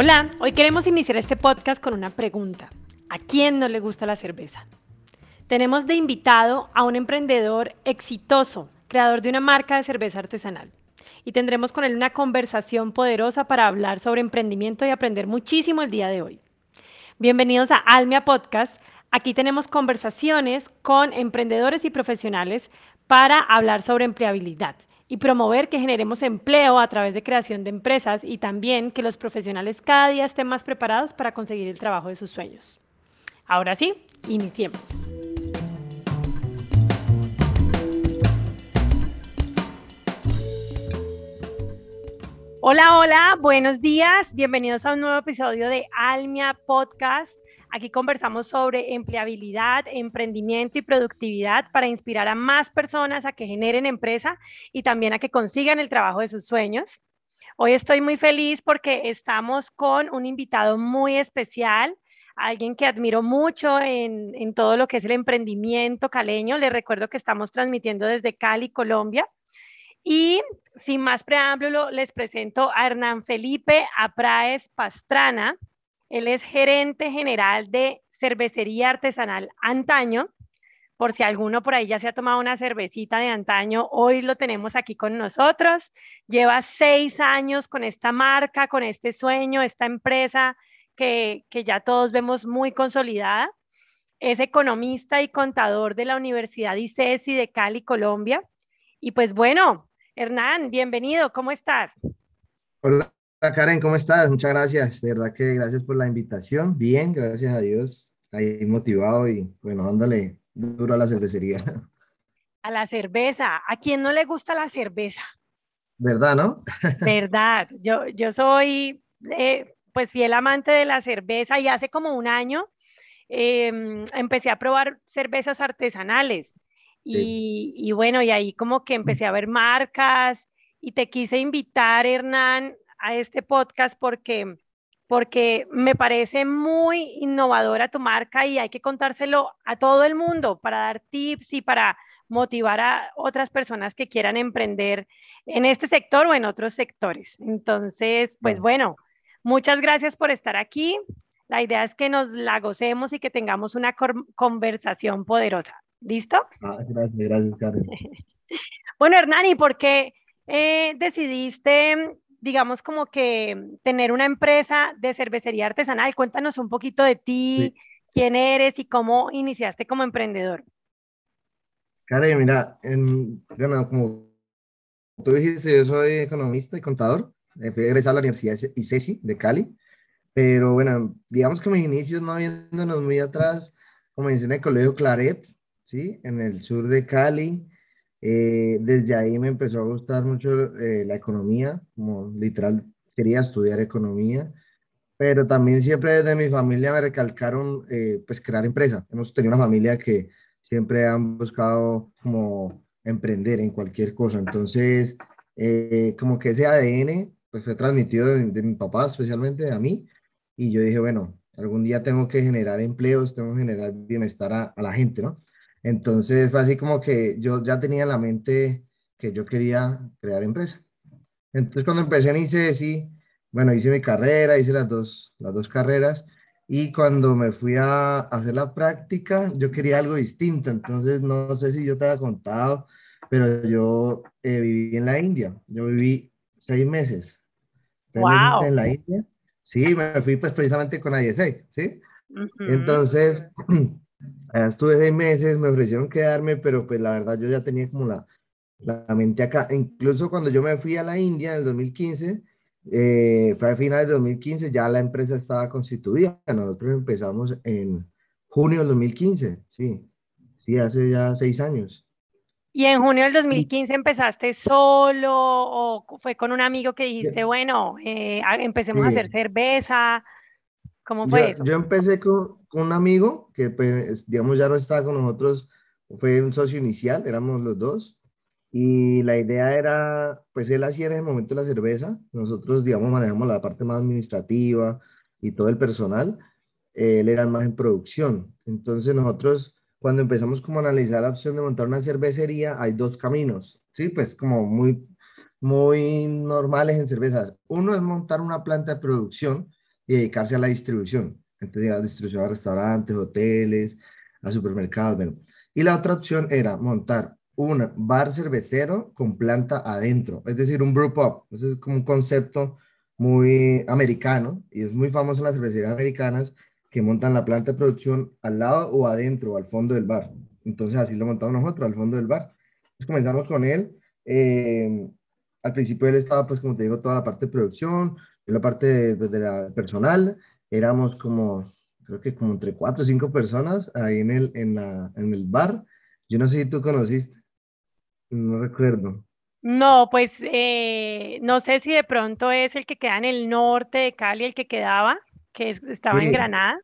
Hola, hoy queremos iniciar este podcast con una pregunta. ¿A quién no le gusta la cerveza? Tenemos de invitado a un emprendedor exitoso, creador de una marca de cerveza artesanal. Y tendremos con él una conversación poderosa para hablar sobre emprendimiento y aprender muchísimo el día de hoy. Bienvenidos a Almia Podcast. Aquí tenemos conversaciones con emprendedores y profesionales para hablar sobre empleabilidad y promover que generemos empleo a través de creación de empresas y también que los profesionales cada día estén más preparados para conseguir el trabajo de sus sueños. Ahora sí, iniciemos. Hola, hola, buenos días, bienvenidos a un nuevo episodio de Almia Podcast. Aquí conversamos sobre empleabilidad, emprendimiento y productividad para inspirar a más personas a que generen empresa y también a que consigan el trabajo de sus sueños. Hoy estoy muy feliz porque estamos con un invitado muy especial, alguien que admiro mucho en, en todo lo que es el emprendimiento caleño. Les recuerdo que estamos transmitiendo desde Cali, Colombia. Y sin más preámbulo, les presento a Hernán Felipe Apraez Pastrana. Él es gerente general de cervecería artesanal Antaño. Por si alguno por ahí ya se ha tomado una cervecita de antaño, hoy lo tenemos aquí con nosotros. Lleva seis años con esta marca, con este sueño, esta empresa que, que ya todos vemos muy consolidada. Es economista y contador de la Universidad ICESI de Cali, Colombia. Y pues bueno, Hernán, bienvenido, ¿cómo estás? Hola, Hola Karen, ¿cómo estás? Muchas gracias. De verdad que gracias por la invitación. Bien, gracias a Dios. Ahí motivado y bueno, dándole duro a la cervecería. A la cerveza. ¿A quién no le gusta la cerveza? ¿Verdad, no? Verdad. Yo, yo soy eh, pues fiel amante de la cerveza y hace como un año em, empecé a probar cervezas artesanales. Y, y bueno, y ahí como que empecé a ver marcas y te quise invitar, Hernán, a este podcast porque, porque me parece muy innovadora tu marca y hay que contárselo a todo el mundo para dar tips y para motivar a otras personas que quieran emprender en este sector o en otros sectores. Entonces, pues bueno, muchas gracias por estar aquí. La idea es que nos la gocemos y que tengamos una conversación poderosa. ¿Listo? Ah, gracias, gracias, Karen. bueno, Hernani, ¿por qué eh, decidiste digamos, como que tener una empresa de cervecería artesanal. Cuéntanos un poquito de ti, quién eres y cómo iniciaste como emprendedor. Karen, mira, bueno, como tú dijiste, yo soy economista y contador. Eh, fui egresado a la Universidad ICESI de Cali. Pero bueno, digamos que mis inicios, no viéndonos muy atrás, como en el Colegio Claret, ¿sí? En el sur de Cali. Eh, desde ahí me empezó a gustar mucho eh, la economía, como literal quería estudiar economía, pero también siempre desde mi familia me recalcaron eh, pues crear empresa. Hemos tenido una familia que siempre han buscado como emprender en cualquier cosa, entonces como que ese ADN pues fue transmitido de, mi papá, especialmente a mí, y yo dije, bueno, algún día tengo que generar empleos, tengo que generar bienestar a, a la gente, ¿no? Entonces fue así como que yo ya tenía en la mente que yo quería crear empresa. Entonces cuando empecé en ICESI, bueno, hice mi carrera, hice las dos, las dos carreras y cuando me fui a hacer la práctica, yo quería algo distinto. Entonces no sé si yo te había contado, pero yo eh, viví en la India. Yo viví seis meses. wow. en la India. Sí, me fui pues precisamente con ISA, ¿sí? Entonces, estuve seis meses, me ofrecieron quedarme, pero pues la verdad yo ya tenía como la, la mente acá. Incluso cuando yo me fui a la India en el 2015, eh, fue a finales de 2015, ya la empresa estaba constituida. Nosotros empezamos en junio del 2015, sí, sí, hace ya seis años. ¿Y en junio del 2015 empezaste solo o fue con un amigo que dijiste, bueno, eh, empecemos a hacer cerveza? ¿Cómo fue yo, eso? Yo empecé con, un amigo que, pues, digamos, ya no estaba con nosotros, fue un socio inicial, éramos los dos. Y la idea era, pues él hacía en ese momento la cerveza, nosotros, digamos, manejamos la parte más administrativa y todo el personal, él era más en producción. Entonces nosotros, cuando empezamos como a analizar la opción de montar una cervecería, hay dos caminos, ¿sí? Pues como muy, muy normales en cervezas. Uno es montar una planta de producción, y dedicarse a la distribución. Entonces, a distribución a restaurantes, hoteles, a supermercados. Bueno. Y la otra opción era montar un bar cervecero con planta adentro, es decir, un brew pub. Es como un concepto muy americano y es muy famoso en las cervecerías americanas que montan la planta de producción al lado o adentro, o al fondo del bar. Entonces así lo montamos nosotros, al fondo del bar. Entonces comenzamos con él. Eh, al principio él estaba, pues como te digo, toda la parte de producción, la parte de, pues, de, la personal. Éramos como, creo que como entre cuatro o cinco personas ahí en el, en, la, en el bar. Yo no sé si tú conociste, no recuerdo. No, pues eh, no sé si de pronto es el que queda en el norte de Cali, el que quedaba, que estaba en Granada.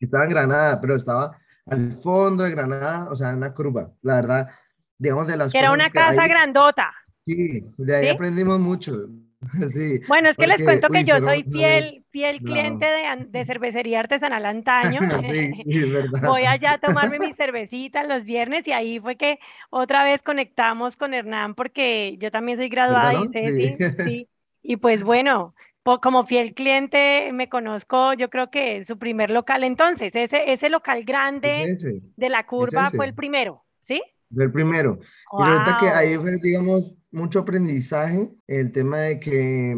Estaba en Granada, pero estaba al fondo de Granada, o sea, en una curva. La verdad, digamos de las Era una casa grandota. Sí, de ahí aprendimos mucho. bueno, es que les cuento que yo soy fiel, fiel cliente de, cervecería artesanal antaño. Voy allá a tomarme mi cervecita los viernes y ahí fue que otra vez conectamos con Hernán porque yo también soy graduada y sí, Y pues bueno, como fiel cliente me conozco, yo creo que su primer local. Entonces, ese, ese local grande de la curva fue el primero, ¿sí? Fue el primero. Y resulta que ahí fue, digamos, mucho aprendizaje, el tema de que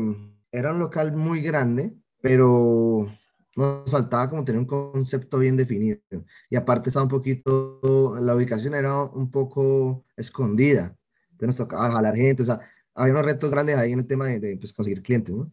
era un local muy grande, pero nos faltaba como tener un concepto bien definido. Y aparte estaba un poquito, la ubicación era un poco escondida. Entonces nos tocaba jalar gente, o sea, había unos retos grandes ahí en el tema de, pues, conseguir clientes, ¿no?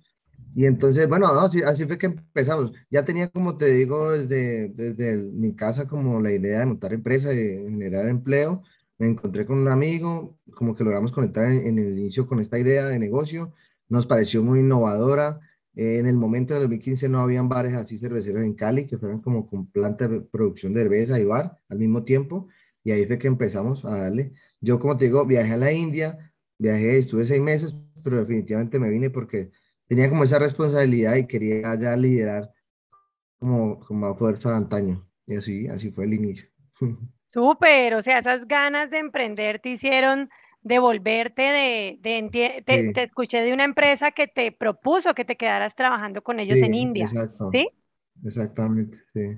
Y entonces, bueno, así, así, fue que empezamos. Ya tenía, como te digo, desde, desde mi casa como la idea de montar empresa, de generar empleo, me encontré con un amigo, como que logramos conectar en, el inicio con esta idea de negocio, nos pareció muy innovadora. Eh, en el momento de 2015 no habían bares así cerveceros en Cali, que fueran como con planta de producción de cerveza y bar al mismo tiempo, y ahí fue que empezamos a darle. Yo, como te digo, viajé a la India, viajé, estuve seis meses, pero definitivamente me vine porque tenía como esa responsabilidad y quería ya liderar como, como a fuerza de antaño. Y así, así fue el inicio. Súper, o sea, esas ganas de emprender te hicieron devolverte de, de te, escuché de una empresa que te propuso que te quedaras trabajando con ellos en India. Exacto. ¿Sí? Exactamente, sí.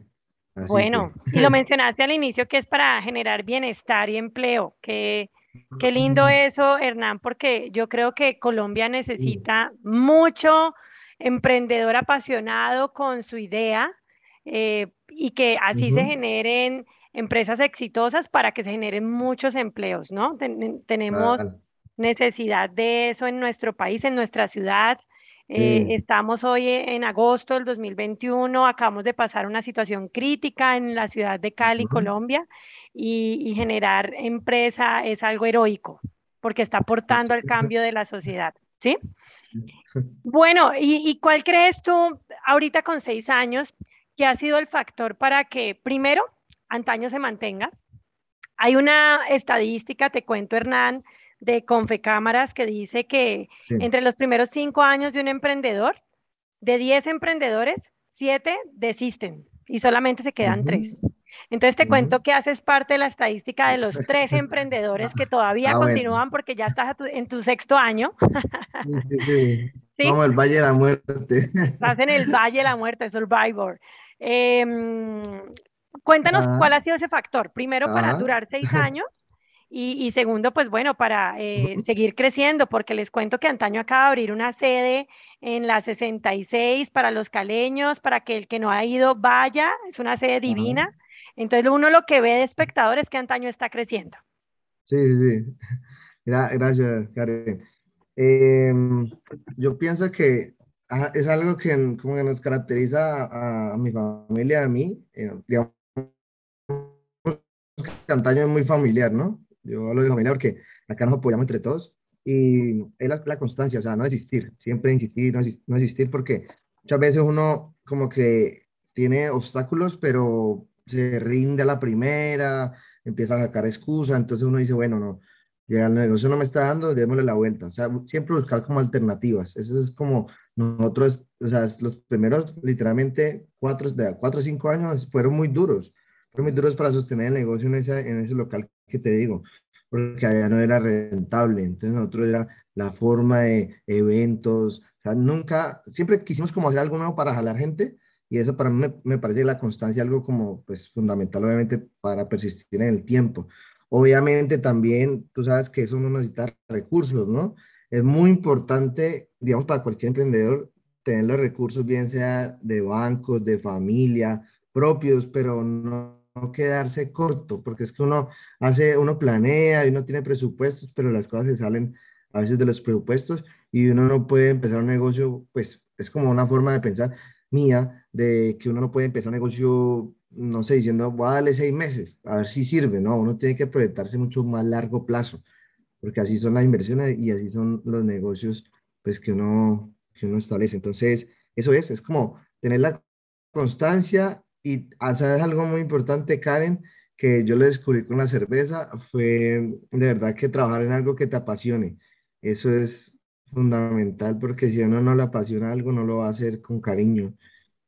bueno, y lo mencionaste al inicio que es para generar bienestar y empleo. Qué, qué lindo eso, Hernán, porque yo creo que Colombia necesita mucho emprendedor apasionado con su idea eh, y que así se generen empresas exitosas para que se generen muchos empleos, ¿no? tenemos necesidad de eso en nuestro país, en nuestra ciudad. Eh, estamos hoy en agosto del 2021, acabamos de pasar una situación crítica en la ciudad de Cali, Colombia, y, generar empresa es algo heroico, porque está aportando al cambio de la sociedad, ¿sí? Bueno, ¿y, ¿y cuál crees tú ahorita con seis años que ha sido el factor para que, primero, antaño se mantenga. Hay una estadística, te cuento Hernán, de Confecámaras que dice que entre los primeros cinco años de un emprendedor, de diez emprendedores, siete desisten y solamente se quedan tres. Entonces te cuento que haces parte de la estadística de los tres emprendedores que todavía ah, continúan porque ya estás en tu sexto año. Sí, Vamos el Valle de la Muerte. Estás en el Valle de la Muerte, Survivor. Eh, Cuéntanos cuál ha sido ese factor. Primero, para durar seis años. Y, segundo, pues bueno, para eh, seguir creciendo, porque les cuento que antaño acaba de abrir una sede en la 66 para los caleños, para que el que no ha ido vaya, es una sede divina. Entonces uno lo que ve de espectador es que antaño está creciendo. Sí, sí, sí. Gracias, Karen. Em, yo pienso que es algo que, como que nos caracteriza a, mi familia, a mí, eh, digamos, antaño es muy familiar, ¿no? Yo hablo de familiar porque acá nos apoyamos entre todos y es la, constancia, o sea, no existir, siempre insistir, no, no existir porque muchas veces uno como que tiene obstáculos, pero se rinde a la primera, empieza a sacar excusas, entonces uno dice, bueno, no, ya el negocio no me está dando, démosle la vuelta. O sea, siempre buscar como alternativas. Eso es como nosotros, o sea, los primeros literalmente cuatro, de cuatro o cinco años fueron muy duros fueron muy duros para sostener el negocio en, esa, en ese local que te digo, porque allá no era rentable. Entonces nosotros era la forma de eventos, O sea, nunca, siempre quisimos como hacer algo nuevo para jalar gente y eso para mí me, me parece la constancia algo como pues fundamental obviamente para persistir en el tiempo. Obviamente también tú sabes que eso no necesita recursos, ¿no? Es muy importante, digamos, para cualquier emprendedor tener los recursos, bien sea de bancos, de familia, propios, pero no quedarse corto, porque es que uno hace, uno planea y uno tiene presupuestos, pero las cosas se salen a veces de los presupuestos y uno no puede empezar un negocio, pues es como una forma de pensar mía, de que uno no puede empezar un negocio, no sé, diciendo, voy a darle seis meses, a ver si sirve, no, uno tiene que proyectarse mucho más largo plazo, porque así son las inversiones y así son los negocios, pues que uno, que uno establece. Entonces, eso es, es como tener la constancia y, ah, ¿sabes algo muy importante, Karen? Que yo lo descubrí con la cerveza, fue de verdad que trabajar en algo que te apasione. Eso es fundamental porque si uno no le apasiona algo, no lo va a hacer con cariño.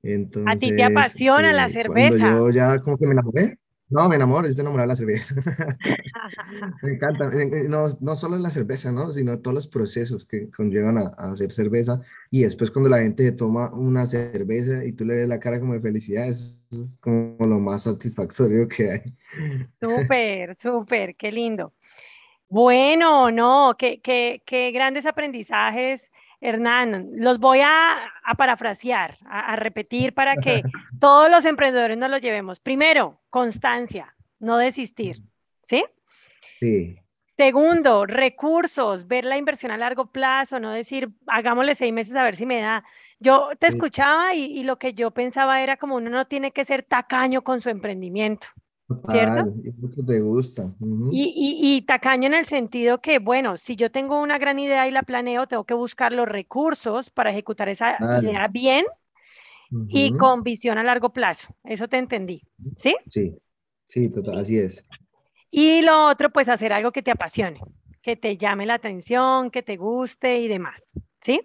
Entonces, ¿A ti te apasiona la eh, cerveza? Cuando yo ya como que me enamoré, no, me enamoro, es de enamorar la cerveza. me encanta, no, no solo la cerveza, ¿no? Sino todos los procesos que conllevan a, a, hacer cerveza. Y después cuando la gente toma una cerveza y tú le ves la cara como de felicidad, es como lo más satisfactorio que hay. Súper, súper, qué lindo. Bueno, no, qué, qué, qué grandes aprendizajes, Hernán. Los voy a, a parafrasear, a, a, repetir para que todos los emprendedores nos los llevemos. Primero, constancia, no desistir, ¿sí? Sí. Segundo, recursos, ver la inversión a largo plazo, no decir, hagámosle seis meses a ver si me da. Yo te escuchaba y, y, lo que yo pensaba era como uno no tiene que ser tacaño con su emprendimiento. ¿Cierto? te gusta. Uh -huh. y, y, y, tacaño en el sentido que, bueno, si yo tengo una gran idea y la planeo, tengo que buscar los recursos para ejecutar esa idea bien uh -huh. y con visión a largo plazo. Eso te entendí. ¿Sí? Sí, sí, total, así es. Y lo otro, pues hacer algo que te apasione, que te llame la atención, que te guste y demás. ¿Sí?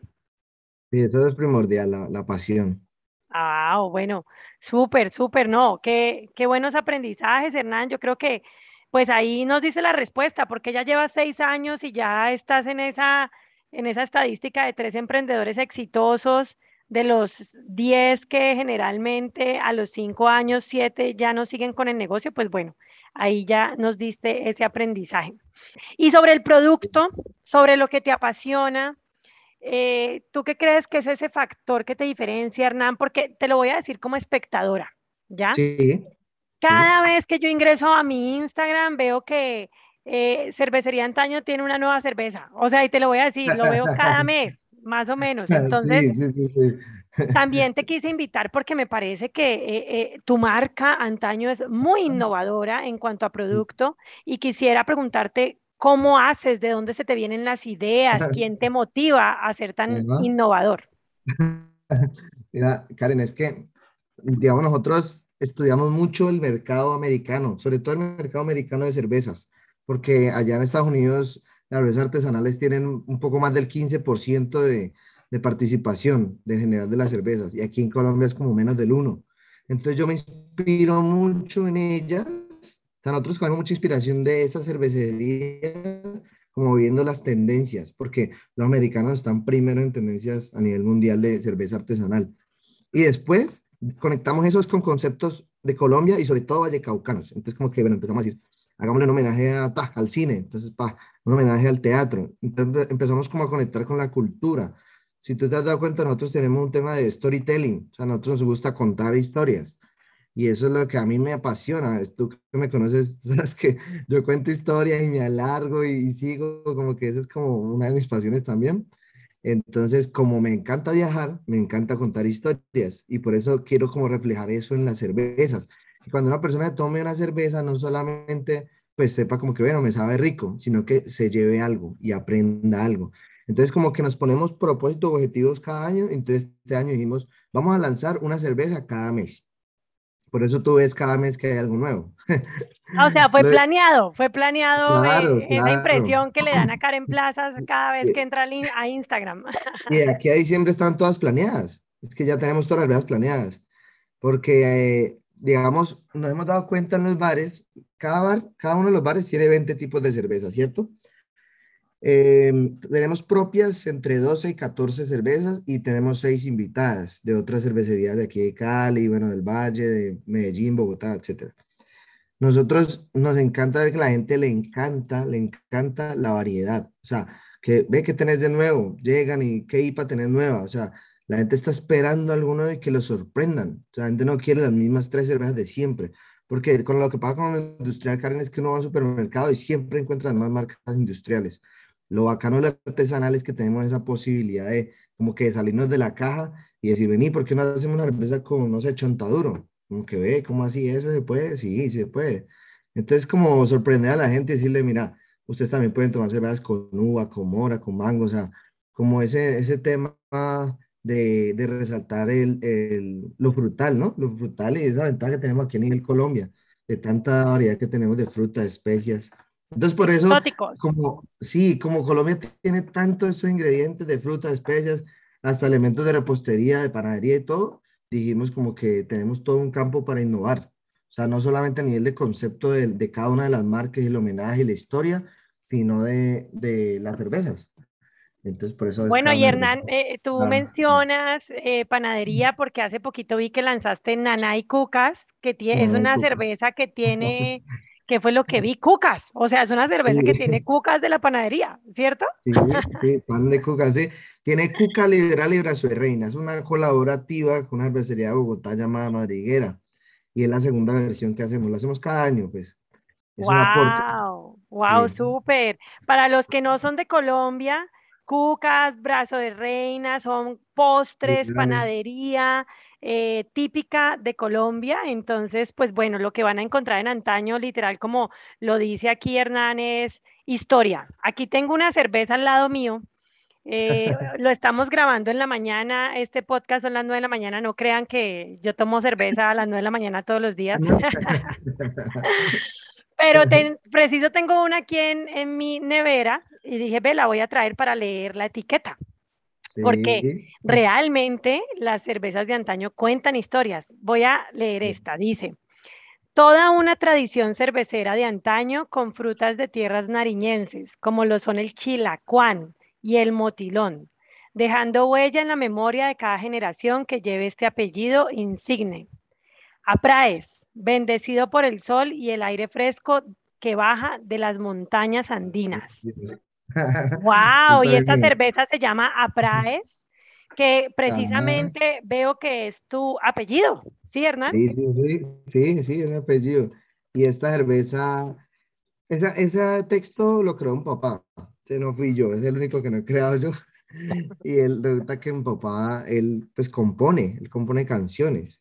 Sí, eso es primordial, la, la pasión. Ah, bueno, súper, súper, no, qué, qué buenos aprendizajes, Hernán. Yo creo que pues ahí nos dice la respuesta, porque ya llevas seis años y ya estás en esa, en esa estadística de tres emprendedores exitosos, de los diez que generalmente a los cinco años, siete ya no siguen con el negocio, pues bueno, ahí ya nos diste ese aprendizaje. Y sobre el producto, sobre lo que te apasiona, eh, ¿Tú qué crees que es ese factor que te diferencia, Hernán? Porque te lo voy a decir como espectadora, ¿ya? Sí. Cada sí. vez que yo ingreso a mi Instagram veo que eh, Cervecería Antaño tiene una nueva cerveza. O sea, y te lo voy a decir, lo veo cada mes, más o menos. Entonces, sí, también te quise invitar porque me parece que eh, tu marca Antaño es muy innovadora en cuanto a producto y quisiera preguntarte ¿Cómo haces? ¿De dónde se te vienen las ideas? ¿Quién te motiva a ser tan ¿No? innovador? Mira, Karen, es que, digamos, nosotros estudiamos mucho el mercado americano, sobre todo el mercado americano de cervezas, porque allá en Estados Unidos las cervezas artesanales tienen un poco más del 15% de, de participación de general de las cervezas, y aquí en Colombia es como menos del 1%. Entonces yo me inspiro mucho en ellas sea, nosotros cogemos mucha inspiración de esa cervecería, como viendo las tendencias, porque los americanos están primero en tendencias a nivel mundial de cerveza artesanal. Y después conectamos esos con conceptos de Colombia y sobre todo vallecaucanos. Entonces, como que, bueno, empezamos a decir, hagámosle un homenaje a, ta, al cine, entonces, pa, un homenaje al teatro. Entonces, empezamos como a conectar con la cultura. Si tú te has dado cuenta, nosotros tenemos un tema de storytelling, o sea, a nosotros nos gusta contar historias. Y eso es lo que a mí me apasiona. Tú que me conoces, sabes que yo cuento historias y me alargo y, y, sigo, como que eso es como una de mis pasiones también. Entonces, como me encanta viajar, me encanta contar historias y por eso quiero como reflejar eso en las cervezas. Cuando una persona tome una cerveza, no solamente pues sepa como que, bueno, me sabe rico, sino que se lleve algo y aprenda algo. Entonces, como que nos ponemos propósitos, objetivos cada año. Entonces, este año dijimos, vamos a lanzar una cerveza cada mes. Por eso tú ves cada mes que hay algo nuevo. O sea, fue planeado, fue planeado claro, eh, claro. esa impresión que le dan a Karen Plazas cada vez que entra a Instagram. Y aquí a diciembre están todas planeadas. Es que ya tenemos todas las veces planeadas. Porque, eh, digamos, nos hemos dado cuenta en los bares, cada bar, cada uno de los bares tiene 20 tipos de cerveza, ¿cierto? Em, tenemos propias entre 12 y 14 cervezas y tenemos seis invitadas de otras cervecerías de aquí de Cali, bueno, del Valle, de Medellín, Bogotá, etc. Nosotros nos encanta ver que la gente le encanta, le encanta la variedad. O sea, que ve que tenés de nuevo, llegan y qué IPA tenés nueva. O sea, la gente está esperando alguno y que lo sorprendan. O sea, la gente no quiere las mismas tres cervezas de siempre. Porque con lo que pasa con la industrial, Karen, es que uno va al supermercado y siempre encuentra las más marcas industriales. Lo bacano de artesanal es que tenemos esa posibilidad de como que salirnos de la caja y decir, vení, ¿por qué no hacemos una cerveza con, no sé, chontaduro? Como que ve, ¿cómo así eso se puede? Sí, se puede. Entonces, como sorprender a la gente y decirle, mira, ustedes también pueden tomar cervezas con uva, con mora, con mango, o sea, como ese, ese tema de, de resaltar el, el, lo frutal, ¿no? Lo frutal y esa ventaja que tenemos aquí en el Colombia, de tanta variedad que tenemos de frutas, especias, entonces, por eso, como, sí, como Colombia tiene tantos estos ingredientes de frutas, especias, hasta elementos de repostería, de panadería y todo, dijimos como que tenemos todo un campo para innovar. O sea, no solamente a nivel de concepto de, de cada una de las marcas y el homenaje y la historia, sino de, de las cervezas. Entonces, por eso... Bueno, y Hernán, eh, tú mencionas eh, panadería porque hace poquito vi que lanzaste Nanay Cucas, que es una cerveza que tiene ¿Qué fue lo que vi? Cucas. O sea, es una cerveza que tiene cucas de la panadería, ¿cierto? Sí, sí, pan de cucas, sí. Tiene Cuca Liberal y Brazo de Reina. Es una colaborativa con una cervecería de Bogotá llamada Madriguera. Y es la segunda versión que hacemos. La hacemos cada año, pues. Es wow, wow, súper. Para los que no son de Colombia, cucas, brazo de reina, son postres, panadería, eh, típica de Colombia. Entonces, pues bueno, lo que van a encontrar en antaño, literal, como lo dice aquí Hernán, es historia. Aquí tengo una cerveza al lado mío. Eh, lo estamos grabando en la mañana, este podcast son las 9 de la mañana, no crean que yo tomo cerveza a las 9 de la mañana todos los días. Pero preciso tengo una aquí en, en, mi nevera y dije, ve, la voy a traer para leer la etiqueta. Porque realmente las cervezas de antaño cuentan historias. Voy a leer esta. Dice, toda una tradición cervecera de antaño con frutas de tierras nariñenses, como lo son el chilacuán y el motilón, dejando huella en la memoria de cada generación que lleve este apellido insigne. Apraes, bendecido por el sol y el aire fresco que baja de las montañas andinas. Wow, y esta cerveza se llama Apraes, que precisamente veo que es tu apellido, ¿sí, Hernán? Sí, sí, sí, sí, es mi apellido. Y esta cerveza, esa, ese texto lo creó un papá, que no fui yo, es el único que no he creado yo. Y él resulta que mi papá, él pues compone, él compone canciones,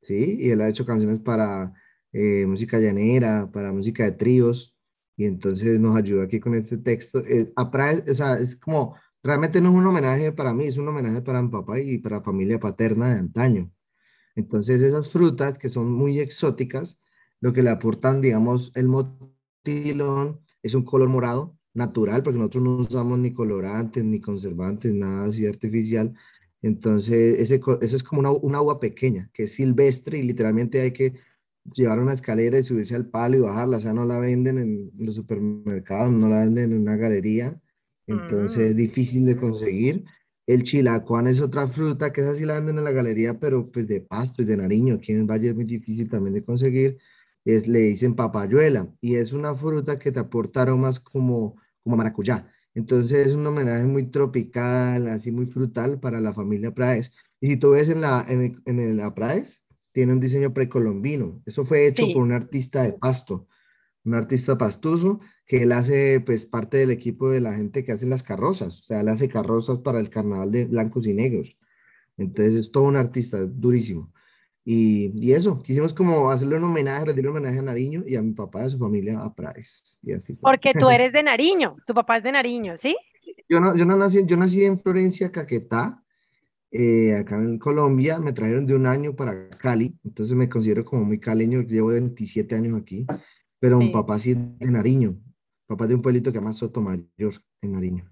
¿sí? Y él ha hecho canciones para eh, música llanera, para música de tríos y entonces nos ayuda aquí con este texto. Eh, o sea, es como, realmente no es un homenaje para mí, es un homenaje para mi papá y para la familia paterna de antaño. Entonces esas frutas que son muy exóticas, lo que le aportan, digamos, el motilón es un color morado natural, porque nosotros no usamos ni colorantes, ni conservantes, nada así artificial. Entonces, ese, eso es como una, una agua pequeña, que es silvestre y literalmente hay que llevar una escalera y subirse al palo y bajarla, o sea, no la venden en los supermercados, no la venden en una galería, entonces es mm. difícil de conseguir. El chilacuán es otra fruta que esa sí la venden en la galería, pero pues de pasto y de nariño, aquí en el Valle es muy difícil también de conseguir, es, le dicen papayuela, y es una fruta que te aporta aromas como, como maracuyá. Entonces es un homenaje muy tropical, así muy frutal para la familia Praes. Y si tú ves en la, en, en la Praes, tiene un diseño precolombino. Eso fue hecho por un artista de pasto, un artista pastuso, que él hace pues parte del equipo de la gente que hace las carrozas, o sea, él hace carrozas para el carnaval de blancos y negros. Entonces es todo un artista, durísimo. Y, y eso, quisimos como hacerle un homenaje, rendirle un homenaje a Nariño y a mi papá y a su familia, a Price. Porque tú eres de Nariño, tu papá es de Nariño, ¿sí? Yo no, yo no nací, yo nací en Florencia, Caquetá, eh, acá en Colombia, me trajeron de un año para Cali, entonces me considero como muy caleño, llevo 27 años aquí, pero mi papá sí es de Nariño, papá de un pueblito que se llama Sotomayor, en Nariño.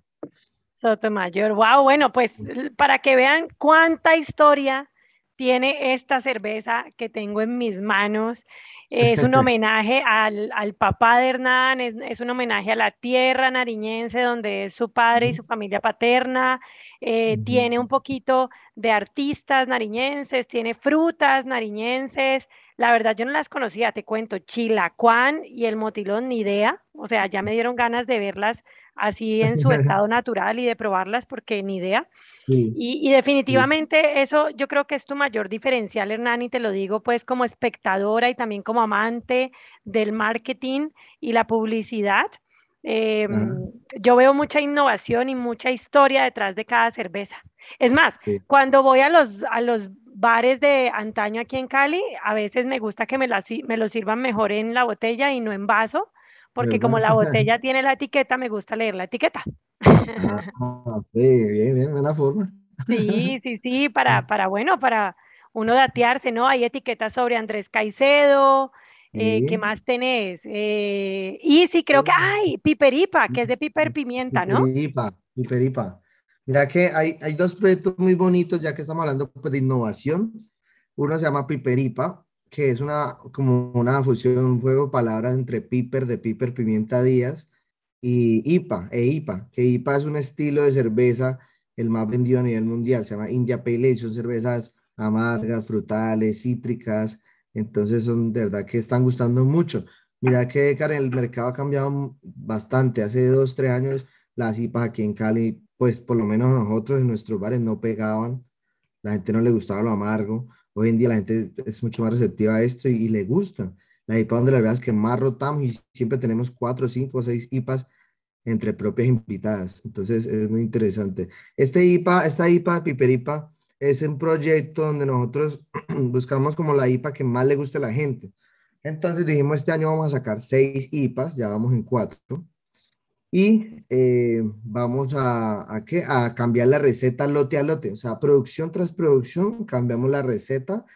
Sotomayor, wow, bueno, pues para que vean cuánta historia tiene esta cerveza que tengo en mis manos. Es un homenaje al, al papá de Hernán, es, es, un homenaje a la tierra nariñense donde es su padre y su familia paterna. Eh, tiene un poquito de artistas nariñenses, tiene frutas nariñenses. La verdad yo no las conocía, te cuento, chilacuán y el motilón, ni idea. O sea, ya me dieron ganas de verlas así en su estado natural y de probarlas porque ni idea. Y, definitivamente eso yo creo que es tu mayor diferencial, Hernán, y te lo digo pues como espectadora y también como amante del marketing y la publicidad. Em, yo veo mucha innovación y mucha historia detrás de cada cerveza. Es más, cuando voy a los, a los bares de antaño aquí en Cali, a veces me gusta que me, me lo sirvan mejor en la botella y no en vaso, porque como la botella tiene la etiqueta, me gusta leer la etiqueta. Ah, bien, bien, buena forma. Sí, sí, sí, para, para, bueno, para uno datearse, ¿no? Hay etiquetas sobre Andrés Caicedo, eh, ¿qué más tenés? Eh, y sí, creo que, ay, Piperipa, que es de Piper Pimienta, ¿no? Piperipa, Piperipa. Mira que hay, hay dos proyectos muy bonitos, ya que estamos hablando pues, de innovación. Uno se llama Piperipa, que es una, como una fusión, un juego de palabras entre Piper, de Piper Pimienta Díaz, y IPA, e IPA, que IPA es un estilo de cerveza el más vendido a nivel mundial, se llama India Pale Ale, son cervezas amargas, frutales, cítricas, entonces son de verdad que están gustando mucho. Mira que, Karen, el mercado ha cambiado bastante, hace dos, tres años las IPAs aquí en Cali, pues por lo menos nosotros en nuestros bares no pegaban, la gente no le gustaba lo amargo, Hoy en día la gente es mucho más receptiva a esto y, le gusta. La IPA donde la verdad es que más rotamos y siempre tenemos cuatro, cinco o seis IPAs entre propias invitadas. Entonces es muy interesante. Este IPA, esta IPA, Piperipa, es un proyecto donde nosotros buscamos como la IPA que más le guste a la gente. Entonces dijimos, este año vamos a sacar seis IPAs, ya vamos en cuatro. Y eh, vamos a, a, ¿qué? a cambiar la receta lote a lote, o sea, producción tras producción, cambiamos la receta,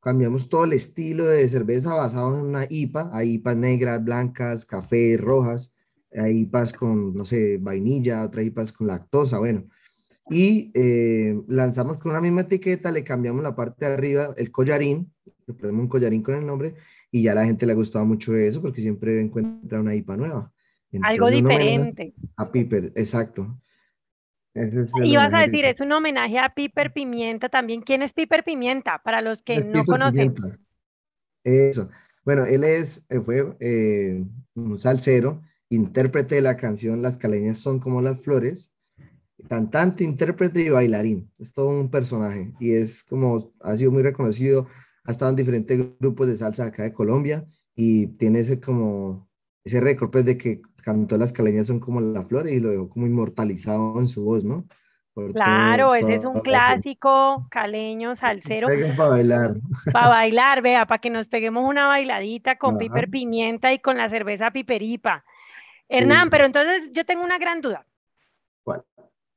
cambiamos todo el estilo de cerveza basado en una IPA, hay IPAs negras, blancas, café, rojas, hay IPAs con, no sé, vainilla, otras IPAs con lactosa, bueno, y eh, lanzamos con una misma etiqueta, le cambiamos la parte de arriba, el collarín, le ponemos un collarín con el nombre, y ya a la gente le ha gustado mucho eso, porque siempre encuentra una IPA nueva. Algo diferente. A Piper, exacto. y vas a decir, es un homenaje a Piper Pimienta también. ¿Quién es Piper Pimienta? Para los que no conocen. Eso. Bueno, él es, eh, fue eh, un salsero, intérprete de la canción Las caleñas son como las flores, cantante, intérprete y bailarín. Es todo un personaje y es como, ha sido muy reconocido, ha estado en diferentes grupos de salsa acá de Colombia y tiene ese como, ese récord pues de que cantó Las caleñas son como la flor y lo dejó como inmortalizado en su voz, ¿no? claro, ese es un clásico caleño, salsero. Para bailar. Para bailar, vea, para que nos peguemos una bailadita con piper pimienta y con la cerveza piperipa. Hernán, pero entonces yo tengo una gran duda.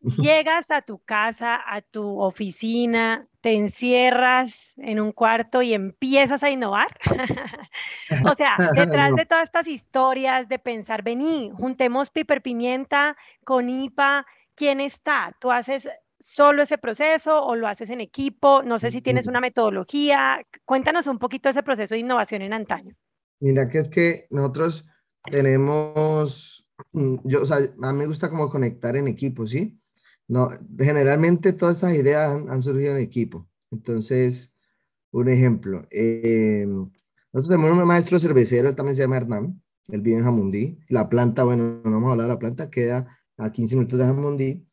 Llegas a tu casa, a tu oficina, te encierras en un cuarto y empiezas a innovar. o sea, detrás de todas estas historias de pensar, vení, juntemos piper pimienta con IPA, ¿quién está? ¿Tú haces solo ese proceso o lo haces en equipo? No sé si tienes una metodología. Cuéntanos un poquito ese proceso de innovación en antaño. Mira, que es que nosotros tenemos, mm, yo, o sea, a mí me gusta como conectar en equipo, ¿sí? No, generalmente todas esas ideas han, surgido en equipo. Entonces, un ejemplo, eh, nosotros tenemos un maestro cervecero, él también se llama Hernán, él vive en Jamundí. La planta, bueno, no vamos a hablar de la planta, queda a 15 minutos de Jamundí.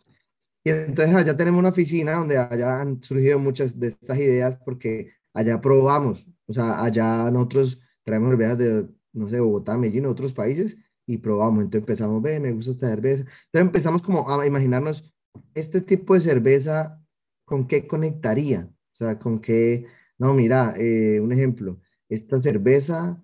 Y entonces allá tenemos una oficina donde allá han surgido muchas de estas ideas porque allá probamos, o sea, allá nosotros traemos cervezas de, no sé, Bogotá, Medellín, otros países y probamos. Entonces empezamos, ve, me gusta esta cerveza. Entonces empezamos como a imaginarnos este tipo de cerveza, ¿con qué conectaría? O sea, con qué, no, mira, eh, un ejemplo, esta cerveza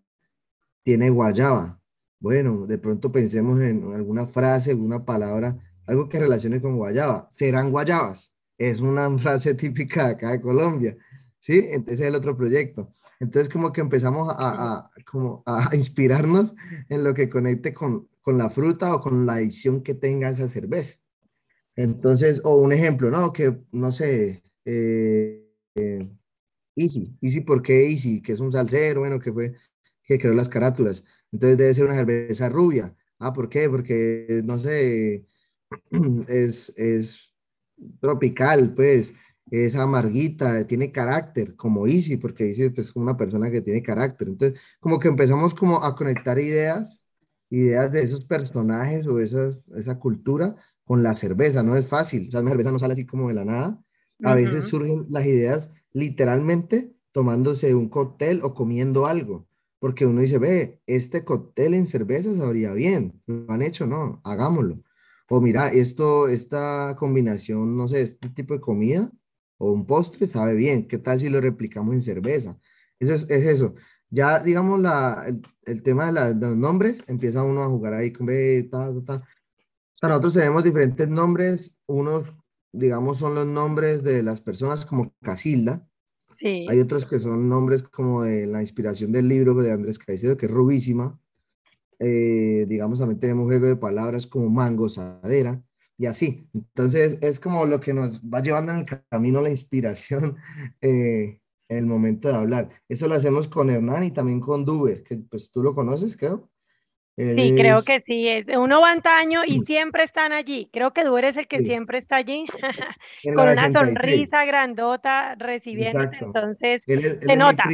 tiene guayaba. Bueno, de pronto pensemos en alguna frase, alguna palabra, algo que relacione con guayaba. Serán guayabas. Es una frase típica de acá de Colombia. ¿Sí? Ese es el otro proyecto. Entonces, como que empezamos a, como a inspirarnos en lo que conecte con, con la fruta o con la adición que tenga esa cerveza. Entonces, o un ejemplo, ¿no? Que, no sé, eh, eh, Easy, Easy, ¿por qué Easy? Que es un salsero, bueno, que fue, que creó las carátulas. Entonces debe ser una cerveza rubia. Ah, ¿por qué? Porque, no sé, es, es tropical, pues, es amarguita, tiene carácter, como Easy, porque Easy pues, es como una persona que tiene carácter. Entonces, como que empezamos como a conectar ideas, ideas de esos personajes o esas, esa cultura con la cerveza. No es fácil, o sea, la cerveza no sale así como de la nada. A veces surgen las ideas literalmente tomándose un cóctel o comiendo algo, porque uno dice, ve, este cóctel en cerveza sabría bien, ¿lo han hecho? No, hagámoslo. O mira, esto, esta combinación, no sé, este tipo de comida o un postre sabe bien, ¿qué tal si lo replicamos en cerveza? Eso es, eso. Ya, digamos, la, el, tema de, los nombres, empieza uno a jugar ahí con B, ta, ta, ta. Nosotros tenemos diferentes nombres, unos, digamos, son los nombres de las personas como Casilda, Sí. Hay otros que son nombres como de la inspiración del libro de Andrés Caicedo, que es rubísima. Eh, digamos, también tenemos juego de palabras como mangosadera y así. Entonces, es como lo que nos va llevando en el camino la inspiración eh, en el momento de hablar. Eso lo hacemos con Hernán y también con Duber, que pues tú lo conoces, creo. Sí, creo que sí. Es, uno va antaño y siempre están allí. Creo que Duber es el que siempre está allí, con una sonrisa grandota recibiendo. Entonces, se nota.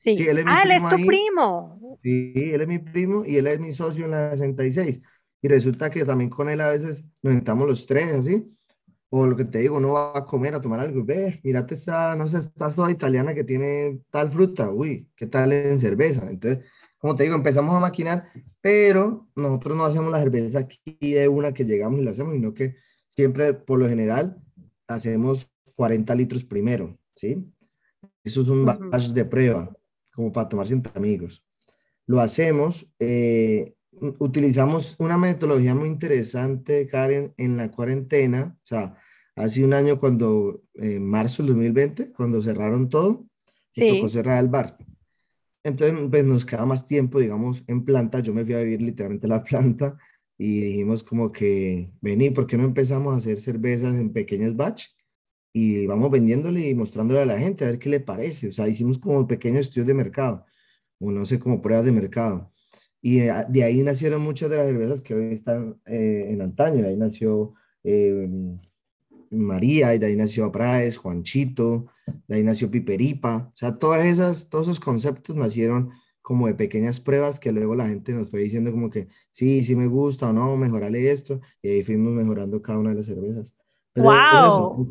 Sí. él es ah, él es tu primo. Sí, él es mi primo y él es mi socio en la 66. Y resulta que también con él a veces nos sentamos los tres, así. O lo que te digo, no va a comer, a tomar algo. Ve, mírate esta, no sé, esta soda italiana que tiene tal fruta. Uy, ¿qué tal en cerveza? Entonces, como te digo, empezamos a maquinar, pero nosotros no hacemos la cerveza aquí de una que llegamos y la hacemos, sino que siempre, por lo general, hacemos 40 litros primero, ¿sí? Eso es un batch de prueba, como para tomarse entre amigos. Lo hacemos eh, utilizamos una metodología muy interesante, Karen, en la cuarentena, o sea, hace un año cuando, en marzo del 2020, cuando cerraron todo, sí. tocó cerrar el bar. Entonces, pues nos queda más tiempo, digamos, en planta. Yo me fui a vivir literalmente la planta y dijimos como que, vení, ¿por qué no empezamos a hacer cervezas en pequeños batch? Y vamos vendiéndole y mostrándole a la gente a ver qué le parece. O sea, hicimos como pequeños estudios de mercado, o no sé, como pruebas de mercado. Y de ahí nacieron muchas de las cervezas que hoy están eh, en antaño. De ahí nació eh, María, y de ahí nació Apraes, Juanchito, de ahí nació Piperipa. O sea, todas esas, todos esos conceptos nacieron como de pequeñas pruebas que luego la gente nos fue diciendo como que sí, sí me gusta o no, mejorale esto. Y ahí fuimos mejorando cada una de las cervezas. ¡Wow!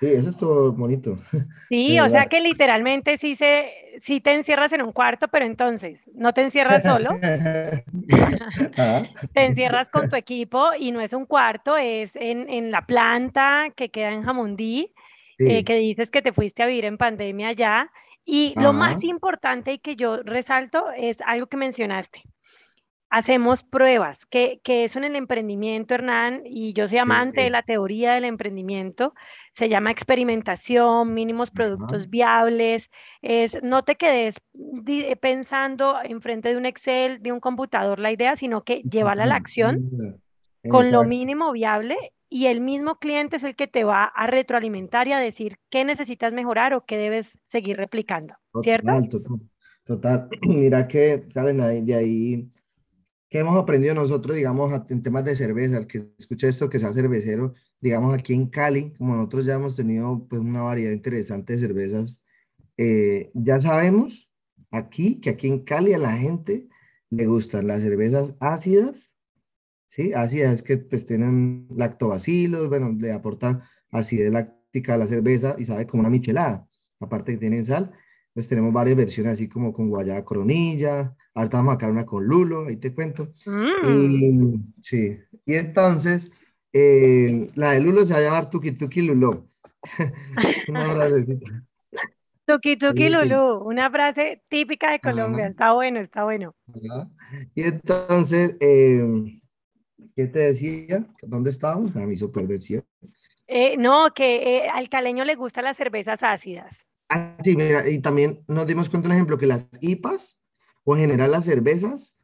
Sí, eso es todo bonito. Sí, o sea que literalmente sí, se, sí te encierras en un cuarto, pero entonces no te encierras solo. te encierras con tu equipo y no es un cuarto, es en, la planta que queda en Jamundí, eh, que dices que te fuiste a vivir en pandemia ya. Y lo más importante y que yo resalto es algo que mencionaste. Hacemos pruebas, que, que, eso en el emprendimiento, Hernán, y yo soy amante de la teoría del emprendimiento, se llama experimentación, mínimos productos viables, es no te quedes pensando enfrente de un Excel, de un computador la idea, sino que llevarla a la acción con lo mínimo viable y el mismo cliente es el que te va a retroalimentar y a decir qué necesitas mejorar o qué debes seguir replicando, ¿cierto? Total, total. total. Mira que, ¿saben? De ahí ¿Qué hemos aprendido nosotros, digamos, en temas de cerveza? El que escucha esto, que sea cervecero, digamos, aquí en Cali, como nosotros ya hemos tenido pues una variedad interesante de cervezas, eh, ya sabemos aquí que aquí en Cali a la gente le gustan las cervezas ácidas, ¿sí? Ácidas que pues tienen lactobacilos, bueno, le aportan acidez láctica a la cerveza y sabe como una michelada, aparte que tienen sal. Entonces tenemos varias versiones así como con guayaba coronilla, ahorita vamos a sacar una con lulo, ahí te cuento. Y, mm. sí, y entonces eh, la de lulo se va a llamar Tuki Tuki Lulo. una frasecita. Tuki Tuki Lulo, una frase típica de Colombia, está bueno, está bueno. Y entonces, eh, ¿qué te decía? ¿Dónde estábamos? A mi superversión. Eh, no, que al caleño le gustan las cervezas ácidas. Ah, sí, mira, y también nos dimos cuenta un ejemplo que las IPAs o en general las cervezas,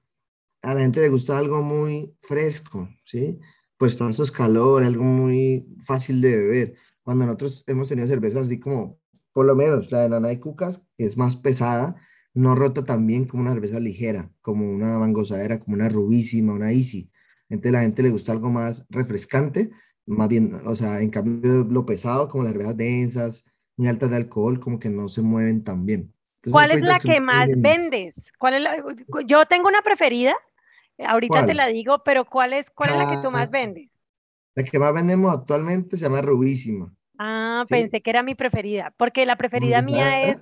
a la gente le gusta algo muy fresco, ¿sí? Pues para esos calor, algo muy fácil de beber. Cuando nosotros hemos tenido cervezas así como, por lo menos la de Nana y Cucas, que es más pesada, no rota tan bien como una cerveza ligera, como una mangosadera, como una rubísima, una easy. Entonces la gente le gusta algo más refrescante, más bien, o sea, en cambio lo pesado, como las cervezas densas, muy altas de alcohol, como que no se mueven tan bien. ¿Cuál es la que, más vendes? ¿Cuál es Yo tengo una preferida, ahorita te la digo, pero ¿cuál es, cuál es la que tú más ah, vendes? La que más vendemos actualmente se llama Rubísima. Ah, pensé que era mi preferida, porque la preferida mía es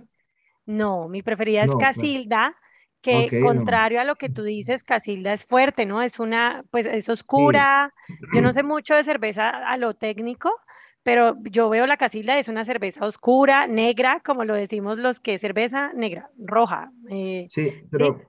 no, mi preferida es pues. Casilda, que contrario a lo que tú dices, Casilda es fuerte, ¿no? Es una, pues es oscura. Yo no sé mucho de cerveza a lo técnico, pero yo veo la Casilda, es una cerveza oscura, negra, como lo decimos los que cerveza negra, roja. Eh, sí, pero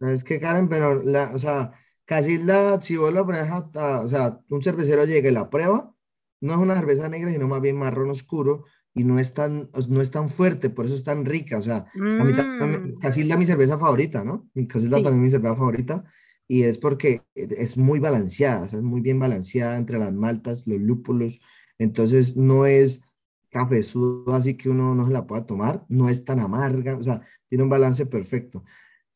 es que Karen, pero la, o sea, Casilda, si vos lo pones a, o sea, un cervecero llegue y la prueba, no es una cerveza negra, sino más bien marrón oscuro, y no es tan, no es tan fuerte, por eso es tan rica. O sea, a mí mm. Casilda mi cerveza favorita, ¿no? Mi Casilda también mi cerveza favorita. Y es porque es muy balanceada, o sea, es muy bien balanceada entre las maltas, los lúpulos. Entonces no es cafezudo así que uno no se la pueda tomar, no es tan amarga, o sea, tiene un balance perfecto.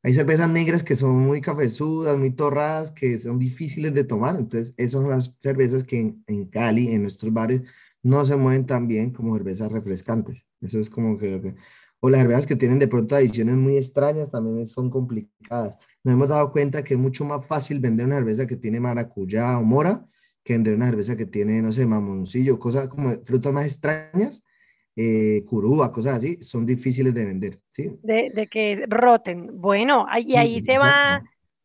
Hay cervezas negras que son muy cafezudas, muy torradas, que son difíciles de tomar. Entonces, esas son las cervezas que en, en Cali, en nuestros bares, no se mueven tan bien como cervezas refrescantes. Eso es como que, O las cervezas que tienen de pronto adiciones muy extrañas también son complicadas. Nos hemos dado cuenta que es mucho más fácil vender una cerveza que tiene maracuyá o mora que vender una cerveza que tiene, no sé, mamoncillo, cosas como frutas más extrañas, eh, curúa, cosas así, son difíciles de vender, ¿sí? De, que roten. Bueno, y ahí se va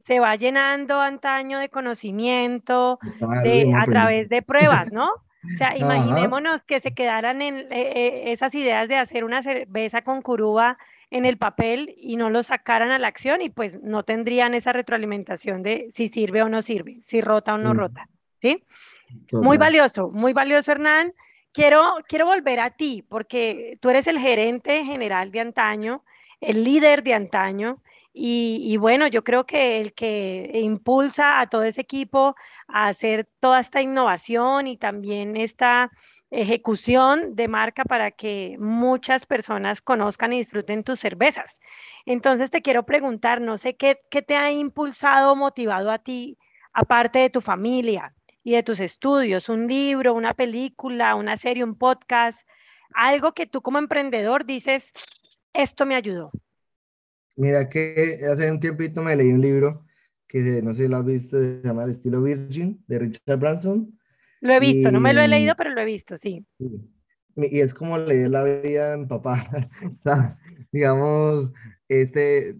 se va llenando antaño de conocimiento a través de pruebas, ¿no? O sea, imaginémonos que se quedaran en eh, eh, esas ideas de hacer una cerveza con curúa en el papel y no lo sacaran a la acción y pues no tendrían esa retroalimentación de si sirve o no sirve, si rota o no mm. rota, ¿sí? Muy valioso, muy valioso Hernán. Quiero, quiero volver a ti porque tú eres el gerente general de antaño, el líder de antaño y, y bueno, yo creo que el que impulsa a todo ese equipo hacer toda esta innovación y también esta ejecución de marca para que muchas personas conozcan y disfruten tus cervezas. Entonces te quiero preguntar, no sé qué, qué te ha impulsado motivado a ti, aparte de tu familia y de tus estudios, un libro, una película, una serie, un podcast, algo que tú como emprendedor dices, esto me ayudó. Mira que hace un tiempito me leí un libro que no sé si lo has visto, se llama El estilo Virgin, de Richard Branson. Lo he visto, no me lo he leído, pero lo he visto, sí. Y es como leer la vida en papá. o sea, digamos, este,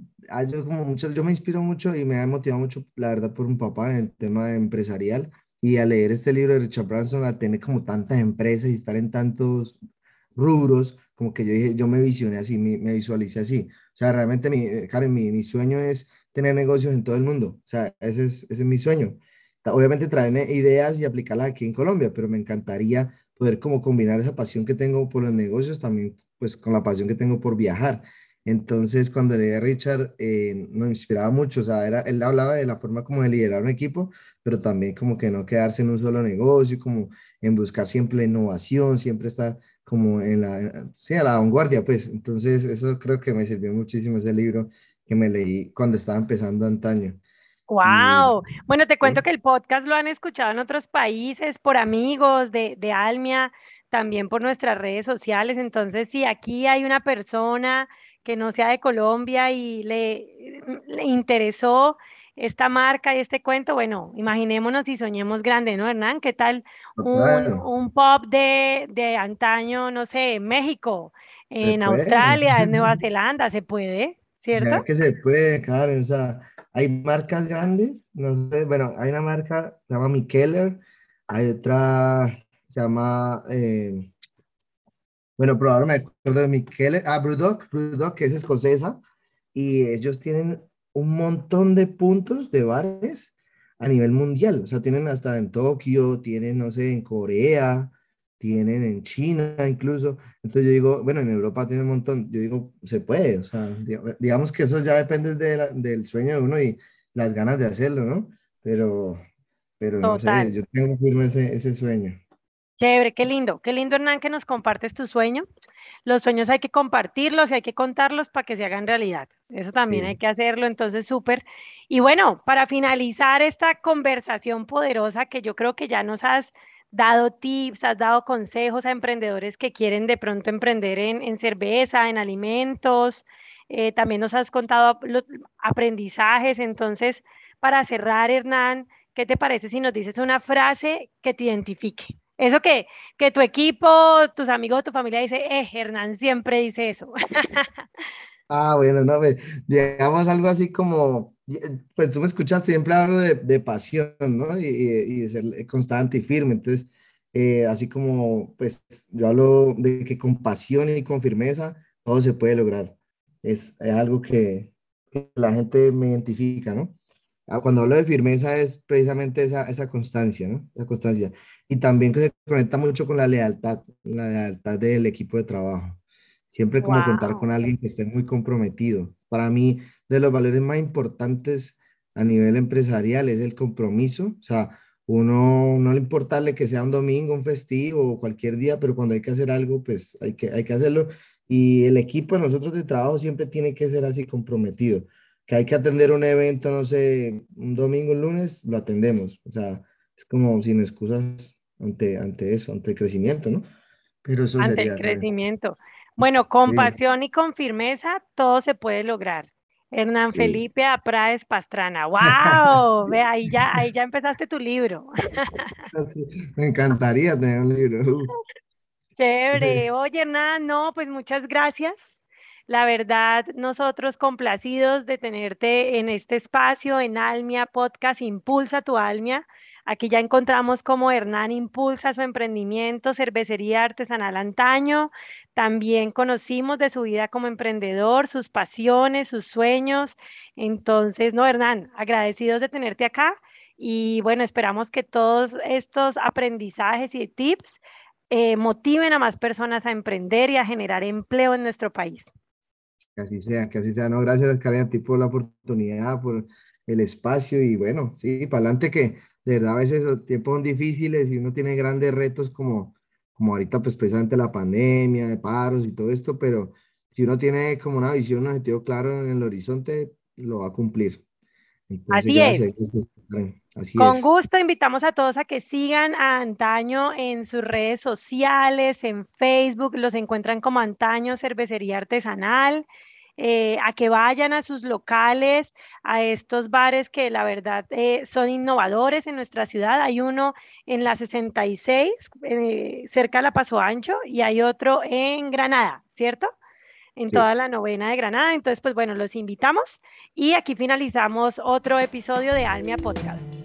yo como mucho, yo me inspiro mucho y me ha motivado mucho, la verdad, por un papá en el tema empresarial. Y al leer este libro de Richard Branson, a tener como tantas empresas y estar en tantos rubros, como que yo dije, yo me visioné así, me, me visualicé así. O sea, realmente, mi, Karen, mi, mi sueño es tener negocios en todo el mundo. O sea, ese es, ese es mi sueño. Obviamente traer ideas y aplicarlas aquí en Colombia, pero me encantaría poder como combinar esa pasión que tengo por los negocios también pues con la pasión que tengo por viajar. Entonces, cuando leí a Richard, eh, nos inspiraba mucho, o sea, era, él hablaba de la forma como de liderar un equipo, pero también como que no quedarse en un solo negocio, como en buscar siempre innovación, siempre estar como en la, sí, a la vanguardia, pues. Entonces, eso creo que me sirvió muchísimo ese libro que me leí cuando estaba empezando antaño. ¡Wow! bueno, te cuento que el podcast lo han escuchado en otros países, por amigos de, de Almia, también por nuestras redes sociales. Entonces, si aquí hay una persona que no sea de Colombia y le, le interesó esta marca y este cuento, bueno, imaginémonos y soñemos grande, ¿no, Hernán? ¿Qué tal un, un pop de, de, antaño, no sé, en México, en Australia, en Nueva Zelanda? ¿Se puede? ¿Cierto? que se puede, Karen, o sea, hay marcas grandes, no sé, bueno, hay una marca, se llama Mikeller, hay otra, se llama, eh, bueno, pero ahora me acuerdo de Mikeller, ah, Brewdog, Brewdog, que es escocesa, y ellos tienen un montón de puntos de bares a nivel mundial, o sea, tienen hasta en Tokio, tienen, no sé, en Corea, tienen en China incluso. Entonces yo digo, bueno, en Europa tiene un montón. Yo digo, se puede, o sea, digamos que eso ya depende de del sueño de uno y las ganas de hacerlo, ¿no? Pero, pero no sé, yo tengo firme ese, ese sueño. Chévere, qué lindo, qué lindo Hernán que nos compartes tu sueño. Los sueños hay que compartirlos y hay que contarlos para que se hagan realidad. Eso también hay que hacerlo, entonces súper. Y bueno, para finalizar esta conversación poderosa que yo creo que ya nos has dado tips, has dado consejos a emprendedores que quieren de pronto emprender en, cerveza, en alimentos, eh, también nos has contado los aprendizajes, entonces para cerrar Hernán, ¿qué te parece si nos dices una frase que te identifique? Eso que, que tu equipo, tus amigos, tu familia dice, eh, Hernán siempre dice eso. Ah, bueno, no, pues, digamos algo así como, pues tú me escuchaste, siempre hablo de, de pasión, ¿no? Y, y, de ser constante y firme. Entonces, eh, así como, pues yo hablo de que con pasión y con firmeza todo se puede lograr. Es, es algo que, que la gente me identifica, ¿no? Ah, cuando hablo de firmeza es precisamente esa, esa constancia, ¿no? Esa constancia. Y también que se conecta mucho con la lealtad, la lealtad del equipo de trabajo. Siempre como contar con alguien que esté muy comprometido. Para mí, de los valores más importantes a nivel empresarial es el compromiso. O sea, uno no le importarle que sea un domingo, un festivo o cualquier día, pero cuando hay que hacer algo, pues hay que, hay que hacerlo. Y el equipo de nosotros de trabajo siempre tiene que ser así comprometido. Que hay que atender un evento, no sé, un domingo, un lunes, lo atendemos. O sea, es como sin excusas ante, ante eso, ante el crecimiento, ¿no? Pero eso ante el crecimiento. Bueno, con pasión y con firmeza todo se puede lograr. Hernán Felipe Apraes Pastrana. ¡Wow! Ve, ahí ya, ahí ya empezaste tu libro. me encantaría tener un libro. Chévere. Oye, Hernán, no, pues muchas gracias. La verdad, nosotros complacidos de tenerte en este espacio, en Almia Podcast, Impulsa tu Almia. Aquí ya encontramos cómo Hernán impulsa su emprendimiento, cervecería artesanal antaño. También conocimos de su vida como emprendedor, sus pasiones, sus sueños. Entonces, no, Hernán, agradecidos de tenerte acá. Y bueno, esperamos que todos estos aprendizajes y tips eh, motiven a más personas a emprender y a generar empleo en nuestro país. Que así sea, que así sea. No, gracias, Karen, a ti por la oportunidad, por el espacio y bueno, sí, para adelante que de verdad a veces los tiempos son difíciles y uno tiene grandes retos como, como ahorita pues precisamente la pandemia, de paros y todo esto, pero si uno tiene como una visión, un objetivo claro en el horizonte, lo va a cumplir. Así es. Con gusto invitamos a todos a que sigan a Antaño en sus redes sociales, en Facebook, los encuentran como Antaño Cervecería Artesanal. Eh, a que vayan a sus locales, a estos bares que la verdad eh, son innovadores en nuestra ciudad. Hay uno en la 66, eh, cerca de la Paso Ancho, y hay otro en Granada, ¿cierto? En toda la novena de Granada. Entonces, pues bueno, los invitamos y aquí finalizamos otro episodio de Almia Podcast.